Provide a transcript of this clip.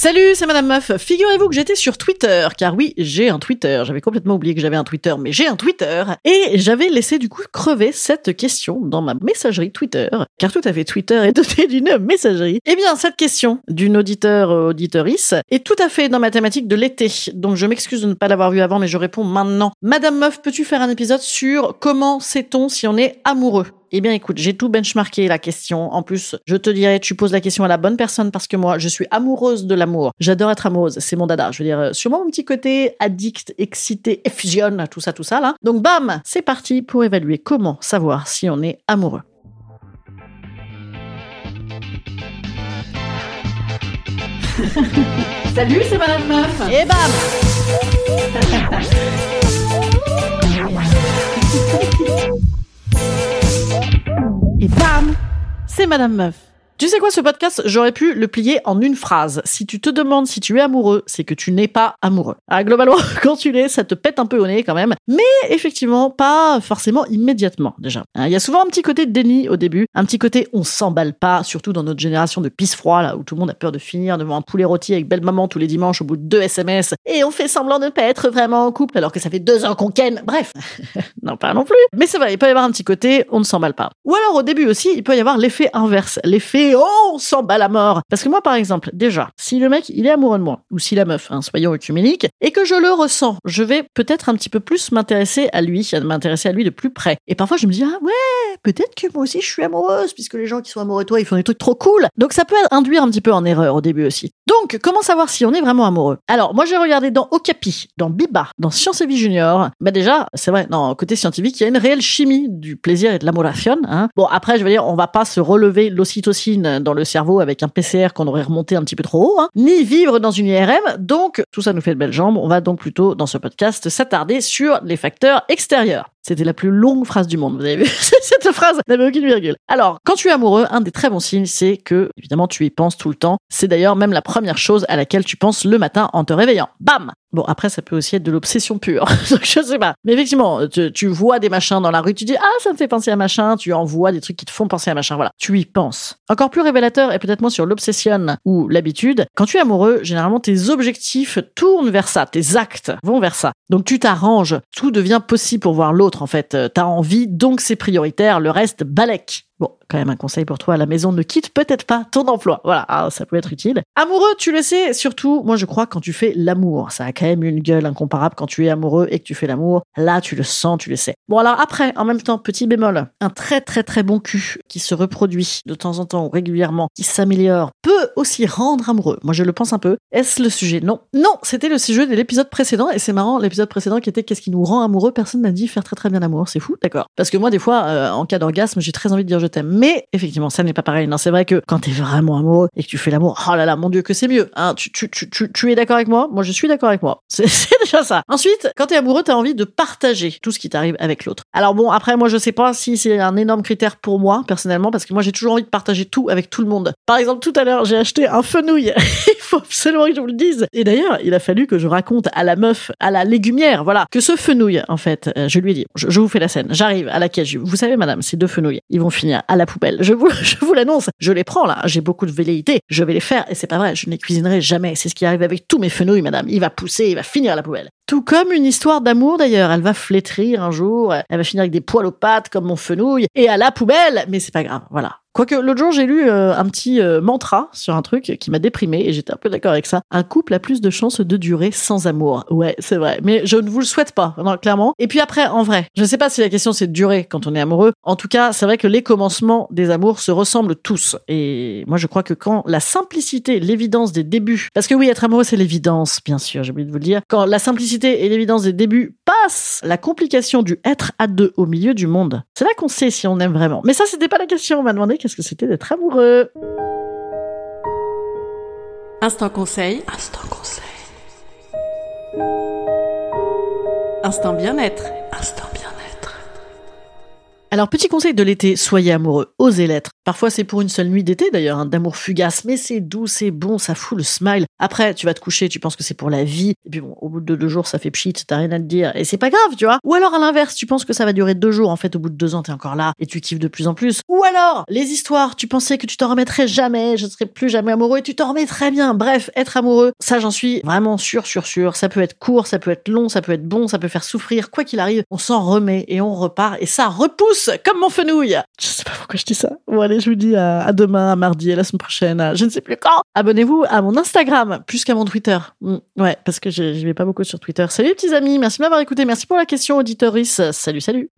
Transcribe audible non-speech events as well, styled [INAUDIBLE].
Salut, c'est Madame Meuf. Figurez-vous que j'étais sur Twitter, car oui, j'ai un Twitter. J'avais complètement oublié que j'avais un Twitter, mais j'ai un Twitter. Et j'avais laissé du coup crever cette question dans ma messagerie Twitter, car tout à fait Twitter est doté d'une messagerie. Eh bien, cette question d'une auditeur auditorice est tout à fait dans ma thématique de l'été. Donc je m'excuse de ne pas l'avoir vu avant, mais je réponds maintenant. Madame Meuf, peux-tu faire un épisode sur comment sait-on si on est amoureux? Eh bien, écoute, j'ai tout benchmarké la question. En plus, je te dirais, tu poses la question à la bonne personne parce que moi, je suis amoureuse de l'amour. J'adore être amoureuse. C'est mon dada. Je veux dire, euh, sûrement mon petit côté addict, excité, effusion, tout ça, tout ça, là. Donc, bam, c'est parti pour évaluer comment savoir si on est amoureux. [LAUGHS] Salut, c'est Madame Meuf. Et bam Madame Meuf. Tu sais quoi, ce podcast, j'aurais pu le plier en une phrase. Si tu te demandes si tu es amoureux, c'est que tu n'es pas amoureux. Ah, globalement, [LAUGHS] quand tu l'es, ça te pète un peu au nez quand même. Mais effectivement, pas forcément immédiatement, déjà. Hein, Il y a souvent un petit côté de déni au début, un petit côté on s'emballe pas, surtout dans notre génération de pisse froid, là, où tout le monde a peur de finir devant un poulet rôti avec belle maman tous les dimanches au bout de deux SMS, et on fait semblant de ne pas être vraiment en couple alors que ça fait deux ans qu'on ken. Bref. [LAUGHS] non, pas non plus. Mais c'est vrai, il peut y avoir un petit côté on ne s'emballe pas. Ou alors au début aussi, il peut y avoir l'effet inverse. L'effet oh, on s'emballe à mort. Parce que moi, par exemple, déjà, si le mec, il est amoureux de moi, ou si la meuf, hein, soyons œcuméniques, et que je le ressens, je vais peut-être un petit peu plus m'intéresser à lui, m'intéresser à lui de plus près. Et parfois, je me dis, ah ouais, peut-être que moi aussi, je suis amoureuse, puisque les gens qui sont amoureux de toi, ils font des trucs trop cool. Donc ça peut induire un petit peu en erreur au début aussi. Donc, comment savoir si on est vraiment amoureux? Alors, moi, j'ai regardé dans Okapi, dans Biba, dans Science et Vie Junior. Bah déjà, c'est vrai, non, côté scientifique, il y a une réelle chimie du plaisir et de l'amoration. Hein. Bon, après, je veux dire, on va pas se relever l'ocytocine dans le cerveau avec un PCR qu'on aurait remonté un petit peu trop haut, hein, ni vivre dans une IRM. Donc, tout ça nous fait de belles jambes. On va donc plutôt, dans ce podcast, s'attarder sur les facteurs extérieurs. C'était la plus longue phrase du monde. Vous avez vu [LAUGHS] Cette phrase n'avait aucune virgule. Alors, quand tu es amoureux, un des très bons signes, c'est que, évidemment, tu y penses tout le temps. C'est d'ailleurs même la première chose à laquelle tu penses le matin en te réveillant. Bam Bon, après, ça peut aussi être de l'obsession pure. [LAUGHS] Je sais pas. Mais effectivement, tu, tu, vois des machins dans la rue, tu dis, ah, ça me fait penser à machin, tu envoies des trucs qui te font penser à machin. Voilà. Tu y penses. Encore plus révélateur et peut-être moins sur l'obsession ou l'habitude. Quand tu es amoureux, généralement, tes objectifs tournent vers ça. Tes actes vont vers ça. Donc, tu t'arranges. Tout devient possible pour voir l'autre, en fait. T'as envie, donc c'est prioritaire. Le reste, balèque. Bon, quand même un conseil pour toi la maison, ne quitte peut-être pas ton emploi. Voilà, ah, ça peut être utile. Amoureux, tu le sais, surtout, moi je crois quand tu fais l'amour. Ça a quand même une gueule incomparable quand tu es amoureux et que tu fais l'amour. Là, tu le sens, tu le sais. Bon alors après, en même temps, petit bémol, un très très très bon cul qui se reproduit de temps en temps ou régulièrement, qui s'améliore, peut aussi rendre amoureux. Moi je le pense un peu. Est-ce le sujet? Non. Non, c'était le sujet de l'épisode précédent et c'est marrant, l'épisode précédent qui était qu'est-ce qui nous rend amoureux, personne n'a dit faire très très bien l'amour. C'est fou, d'accord. Parce que moi des fois, euh, en cas d'orgasme, j'ai très envie de dire je t'aime. Mais effectivement, ça n'est pas pareil. Non, c'est vrai que quand t'es vraiment amoureux et que tu fais l'amour, oh là là, mon Dieu, que c'est mieux. Hein, tu, tu, tu, tu, tu es d'accord avec moi? Moi, je suis d'accord avec moi. [LAUGHS] C'est déjà ça. Ensuite, quand t'es amoureux, t'as envie de partager tout ce qui t'arrive avec l'autre. Alors bon, après, moi, je sais pas si c'est un énorme critère pour moi, personnellement, parce que moi, j'ai toujours envie de partager tout avec tout le monde. Par exemple, tout à l'heure, j'ai acheté un fenouil. [LAUGHS] il faut absolument que je vous le dise. Et d'ailleurs, il a fallu que je raconte à la meuf, à la légumière, voilà, que ce fenouil, en fait, euh, je lui ai dit, je, vous fais la scène. J'arrive à la caisse. Vous savez, madame, ces deux fenouils, ils vont finir à la poubelle. Je vous, [LAUGHS] je vous l'annonce. Je les prends là. J'ai beaucoup de velléité. Je vais les faire. Et c'est pas vrai. Je ne les cuisinerai jamais. C'est ce qui arrive avec tous mes fenouilles, madame. Il va pousser. Il va finir à la poubelle. Tout comme une histoire d'amour d'ailleurs. Elle va flétrir un jour. Finir avec des poils aux pattes comme mon fenouil. Et à la poubelle. Mais c'est pas grave. Voilà. Quoique l'autre jour, j'ai lu euh, un petit euh, mantra sur un truc qui m'a déprimé et j'étais un peu d'accord avec ça. Un couple a plus de chances de durer sans amour. Ouais, c'est vrai. Mais je ne vous le souhaite pas, non, clairement. Et puis après, en vrai, je ne sais pas si la question c'est de durer quand on est amoureux. En tout cas, c'est vrai que les commencements des amours se ressemblent tous. Et moi, je crois que quand la simplicité, l'évidence des débuts, parce que oui, être amoureux, c'est l'évidence, bien sûr, j'ai oublié de vous le dire. Quand la simplicité et l'évidence des débuts passent la complication du être à deux au milieu du monde, c'est là qu'on sait si on aime vraiment. Mais ça, c'était pas la question. On m'a demandé qu'est-ce que c'était d'être amoureux? Instant conseil. Instant conseil. Instant bien-être. Instant bien-être. Alors, petit conseil de l'été, soyez amoureux, osez l'être. Parfois, c'est pour une seule nuit d'été, d'ailleurs, hein, d'amour fugace, mais c'est doux, c'est bon, ça fout le smile. Après, tu vas te coucher, tu penses que c'est pour la vie, et puis bon, au bout de deux jours, ça fait pchit, t'as rien à te dire, et c'est pas grave, tu vois. Ou alors, à l'inverse, tu penses que ça va durer deux jours, en fait, au bout de deux ans, t'es encore là, et tu kiffes de plus en plus. Ou alors, les histoires, tu pensais que tu t'en remettrais jamais, je ne serais plus jamais amoureux, et tu t'en remets très bien. Bref, être amoureux, ça, j'en suis vraiment sûr, sûr, sûr. Ça peut être court, ça peut être long, ça peut être bon, ça peut faire souffrir, quoi qu'il arrive, on s'en remet, et on repart, et ça repousse, comme mon fenouil. Je sais pas pourquoi je dis ça. Je vous dis à, demain, à mardi, à la semaine prochaine, je ne sais plus quand. Abonnez-vous à mon Instagram, plus qu'à mon Twitter. Mm, ouais, parce que je, je vais pas beaucoup sur Twitter. Salut petits amis, merci de m'avoir écouté, merci pour la question, auditoris. Salut, salut.